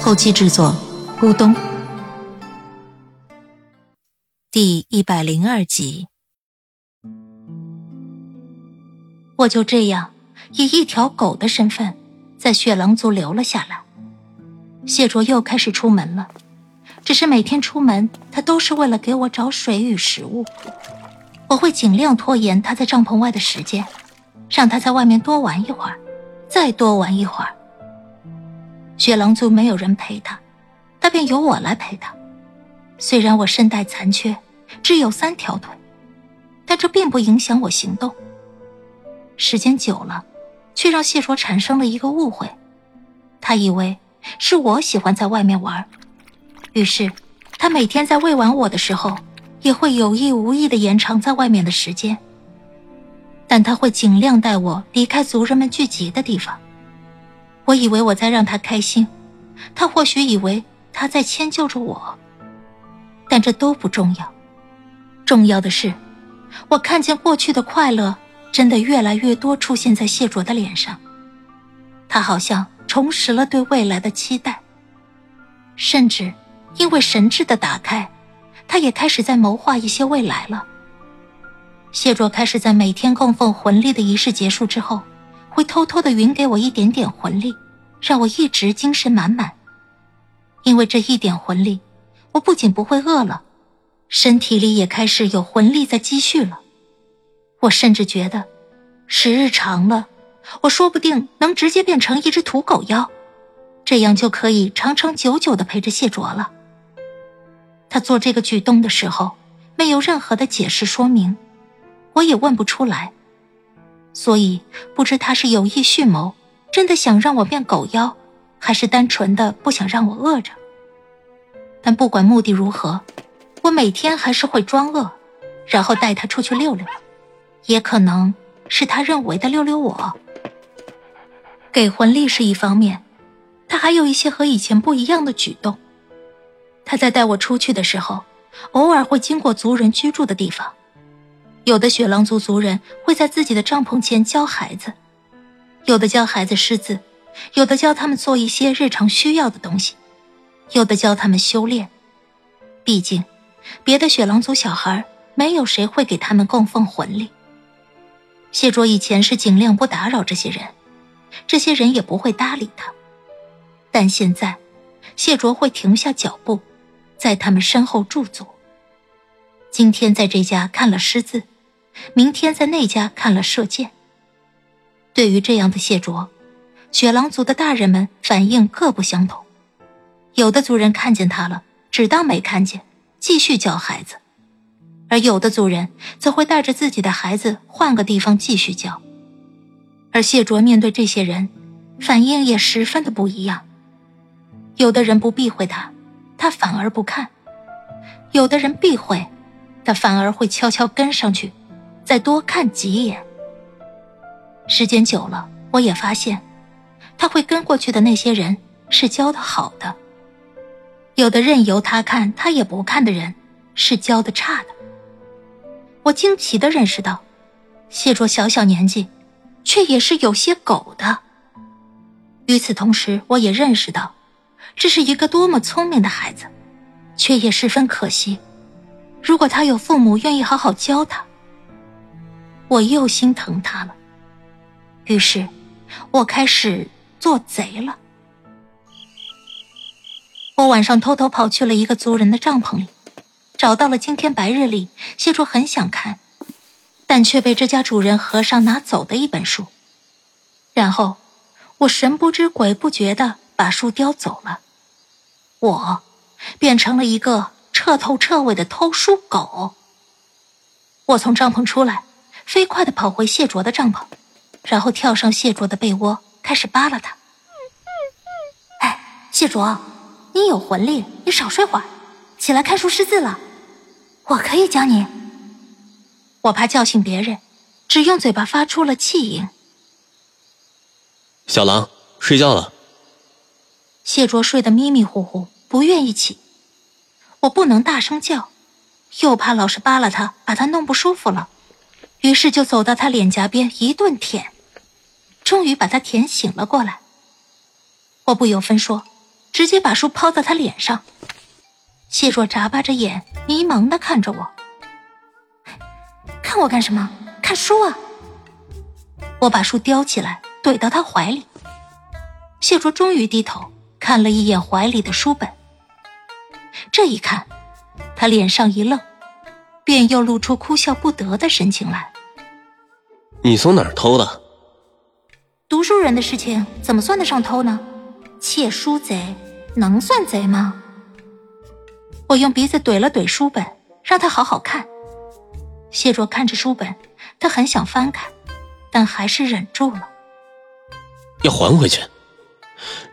后期制作：咕咚。第一百零二集，我就这样以一条狗的身份，在雪狼族留了下来。谢卓又开始出门了，只是每天出门，他都是为了给我找水与食物。我会尽量拖延他在帐篷外的时间，让他在外面多玩一会儿，再多玩一会儿。雪狼族没有人陪他，那便由我来陪他。虽然我身带残缺，只有三条腿，但这并不影响我行动。时间久了，却让谢卓产生了一个误会，他以为。是我喜欢在外面玩，于是他每天在喂完我的时候，也会有意无意的延长在外面的时间。但他会尽量带我离开族人们聚集的地方。我以为我在让他开心，他或许以为他在迁就着我，但这都不重要。重要的是，我看见过去的快乐真的越来越多出现在谢卓的脸上，他好像。重拾了对未来的期待，甚至因为神智的打开，他也开始在谋划一些未来了。谢卓开始在每天供奉魂力的仪式结束之后，会偷偷的匀给我一点点魂力，让我一直精神满满。因为这一点魂力，我不仅不会饿了，身体里也开始有魂力在积蓄了。我甚至觉得，时日长了。我说不定能直接变成一只土狗妖，这样就可以长长久久的陪着谢卓了。他做这个举动的时候，没有任何的解释说明，我也问不出来，所以不知他是有意蓄谋，真的想让我变狗妖，还是单纯的不想让我饿着。但不管目的如何，我每天还是会装饿，然后带他出去溜溜，也可能是他认为的溜溜我。给魂力是一方面，他还有一些和以前不一样的举动。他在带我出去的时候，偶尔会经过族人居住的地方。有的雪狼族族人会在自己的帐篷前教孩子，有的教孩子识字，有的教他们做一些日常需要的东西，有的教他们修炼。毕竟，别的雪狼族小孩没有谁会给他们供奉魂力。谢卓以前是尽量不打扰这些人。这些人也不会搭理他，但现在，谢卓会停下脚步，在他们身后驻足。今天在这家看了诗字，明天在那家看了射箭。对于这样的谢卓，雪狼族的大人们反应各不相同。有的族人看见他了，只当没看见，继续教孩子；而有的族人则会带着自己的孩子换个地方继续教。而谢卓面对这些人，反应也十分的不一样。有的人不避讳他，他反而不看；有的人避讳，他反而会悄悄跟上去，再多看几眼。时间久了，我也发现，他会跟过去的那些人是教的好的；有的任由他看他也不看的人，是教的差的。我惊奇的认识到，谢卓小小年纪。却也是有些狗的。与此同时，我也认识到，这是一个多么聪明的孩子，却也十分可惜。如果他有父母愿意好好教他，我又心疼他了。于是，我开始做贼了。我晚上偷偷跑去了一个族人的帐篷里，找到了今天白日里谢卓很想看。但却被这家主人和尚拿走的一本书，然后我神不知鬼不觉的把书叼走了，我变成了一个彻头彻尾的偷书狗。我从帐篷出来，飞快的跑回谢卓的帐篷，然后跳上谢卓的被窝，开始扒拉他。哎，谢卓，你有魂力，你少睡会儿，起来看书识字了。我可以教你。我怕叫醒别人，只用嘴巴发出了气音。小狼，睡觉了。谢卓睡得迷迷糊糊，不愿意起。我不能大声叫，又怕老是扒拉他，把他弄不舒服了。于是就走到他脸颊边一顿舔，终于把他舔醒了过来。我不由分说，直接把书抛在他脸上。谢若眨巴着眼，迷茫的看着我。看我干什么？看书啊！我把书叼起来，怼到他怀里。谢卓终于低头看了一眼怀里的书本。这一看，他脸上一愣。便又露出哭笑不得的神情来。你从哪儿偷的？读书人的事情怎么算得上偷呢？窃书贼能算贼吗？我用鼻子怼了怼书本，让他好好看。谢卓看着书本，他很想翻开，但还是忍住了。要还回去。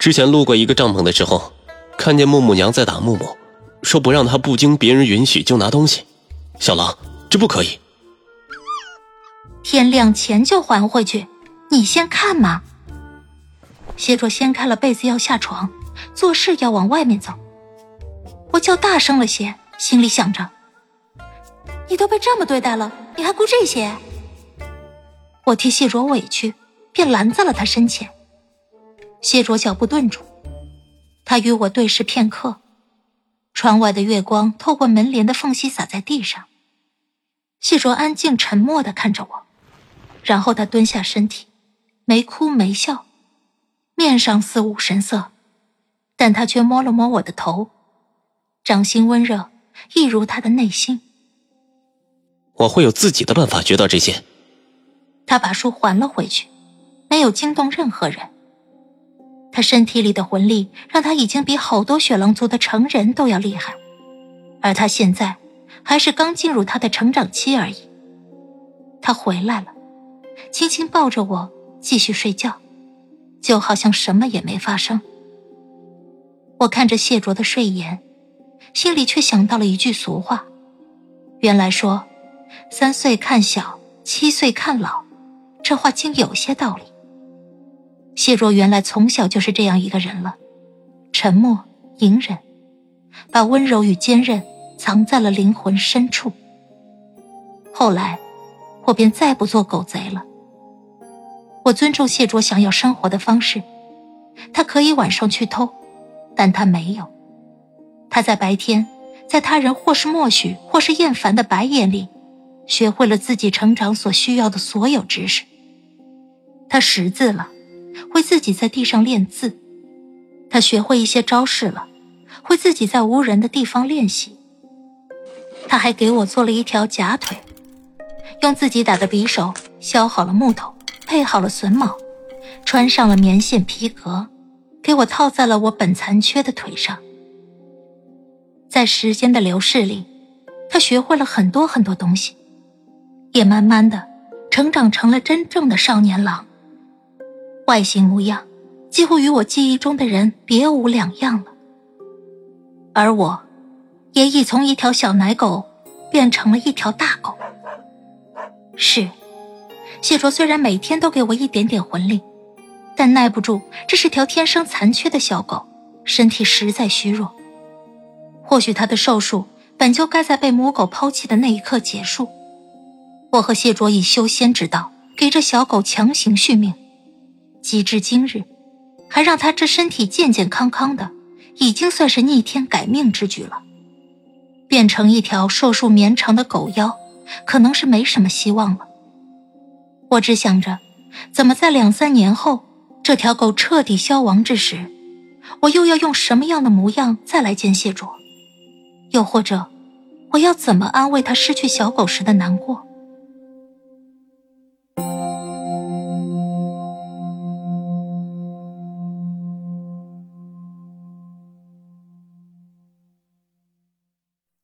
之前路过一个帐篷的时候，看见木木娘在打木木，说不让他不经别人允许就拿东西。小狼，这不可以。天亮前就还回去，你先看嘛。谢卓掀开了被子要下床，做事要往外面走。我叫大声了些，心里想着：你都被这么对待了，你还顾这些？我替谢卓委屈，便拦在了他身前。谢卓脚步顿住，他与我对视片刻。窗外的月光透过门帘的缝隙洒在地上。谢卓安静沉默的看着我，然后他蹲下身体，没哭没笑，面上似无神色，但他却摸了摸我的头，掌心温热，一如他的内心。我会有自己的办法学到这些。他把书还了回去，没有惊动任何人。他身体里的魂力让他已经比好多雪狼族的成人都要厉害，而他现在还是刚进入他的成长期而已。他回来了，轻轻抱着我继续睡觉，就好像什么也没发生。我看着谢卓的睡颜，心里却想到了一句俗话：原来说“三岁看小，七岁看老”，这话竟有些道理。谢若原来从小就是这样一个人了，沉默隐忍，把温柔与坚韧藏在了灵魂深处。后来，我便再不做狗贼了。我尊重谢卓想要生活的方式，他可以晚上去偷，但他没有。他在白天，在他人或是默许或是厌烦的白眼里，学会了自己成长所需要的所有知识。他识字了。会自己在地上练字，他学会一些招式了，会自己在无人的地方练习。他还给我做了一条假腿，用自己打的匕首削好了木头，配好了榫卯，穿上了棉线皮革，给我套在了我本残缺的腿上。在时间的流逝里，他学会了很多很多东西，也慢慢的成长成了真正的少年郎。外形模样，几乎与我记忆中的人别无两样了。而我，也已从一条小奶狗变成了一条大狗。是，谢卓虽然每天都给我一点点魂力，但耐不住这是条天生残缺的小狗，身体实在虚弱。或许它的寿数本就该在被母狗抛弃的那一刻结束。我和谢卓以修仙之道给这小狗强行续命。及至今日，还让他这身体健健康康的，已经算是逆天改命之举了。变成一条寿数绵长的狗妖，可能是没什么希望了。我只想着，怎么在两三年后，这条狗彻底消亡之时，我又要用什么样的模样再来见谢卓？又或者，我要怎么安慰他失去小狗时的难过？